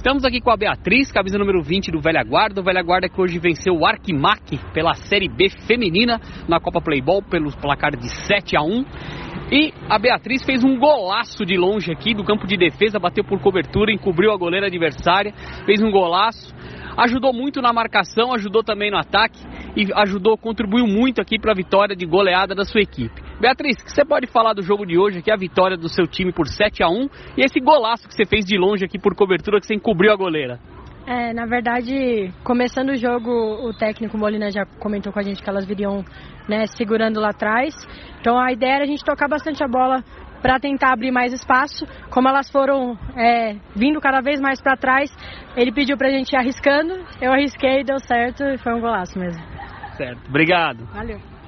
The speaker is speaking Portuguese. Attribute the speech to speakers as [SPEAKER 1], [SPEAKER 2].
[SPEAKER 1] Estamos aqui com a Beatriz, camisa número 20 do Velha Guarda. O Velha Guarda que hoje venceu o Arquimac pela Série B feminina na Copa Playball pelo placar de 7 a 1. E a Beatriz fez um golaço de longe aqui do campo de defesa, bateu por cobertura, encobriu a goleira adversária, fez um golaço. Ajudou muito na marcação, ajudou também no ataque e ajudou, contribuiu muito aqui para a vitória de goleada da sua equipe. Beatriz, que você pode falar do jogo de hoje aqui, a vitória do seu time por 7 a 1 e esse golaço que você fez de longe aqui por cobertura que você encobriu a goleira?
[SPEAKER 2] É, na verdade, começando o jogo, o técnico Molina já comentou com a gente que elas viriam né, segurando lá atrás. Então a ideia era a gente tocar bastante a bola para tentar abrir mais espaço. Como elas foram é, vindo cada vez mais para trás, ele pediu para a gente ir arriscando. Eu arrisquei, deu certo e foi um golaço mesmo.
[SPEAKER 1] Certo. Obrigado.
[SPEAKER 2] Valeu.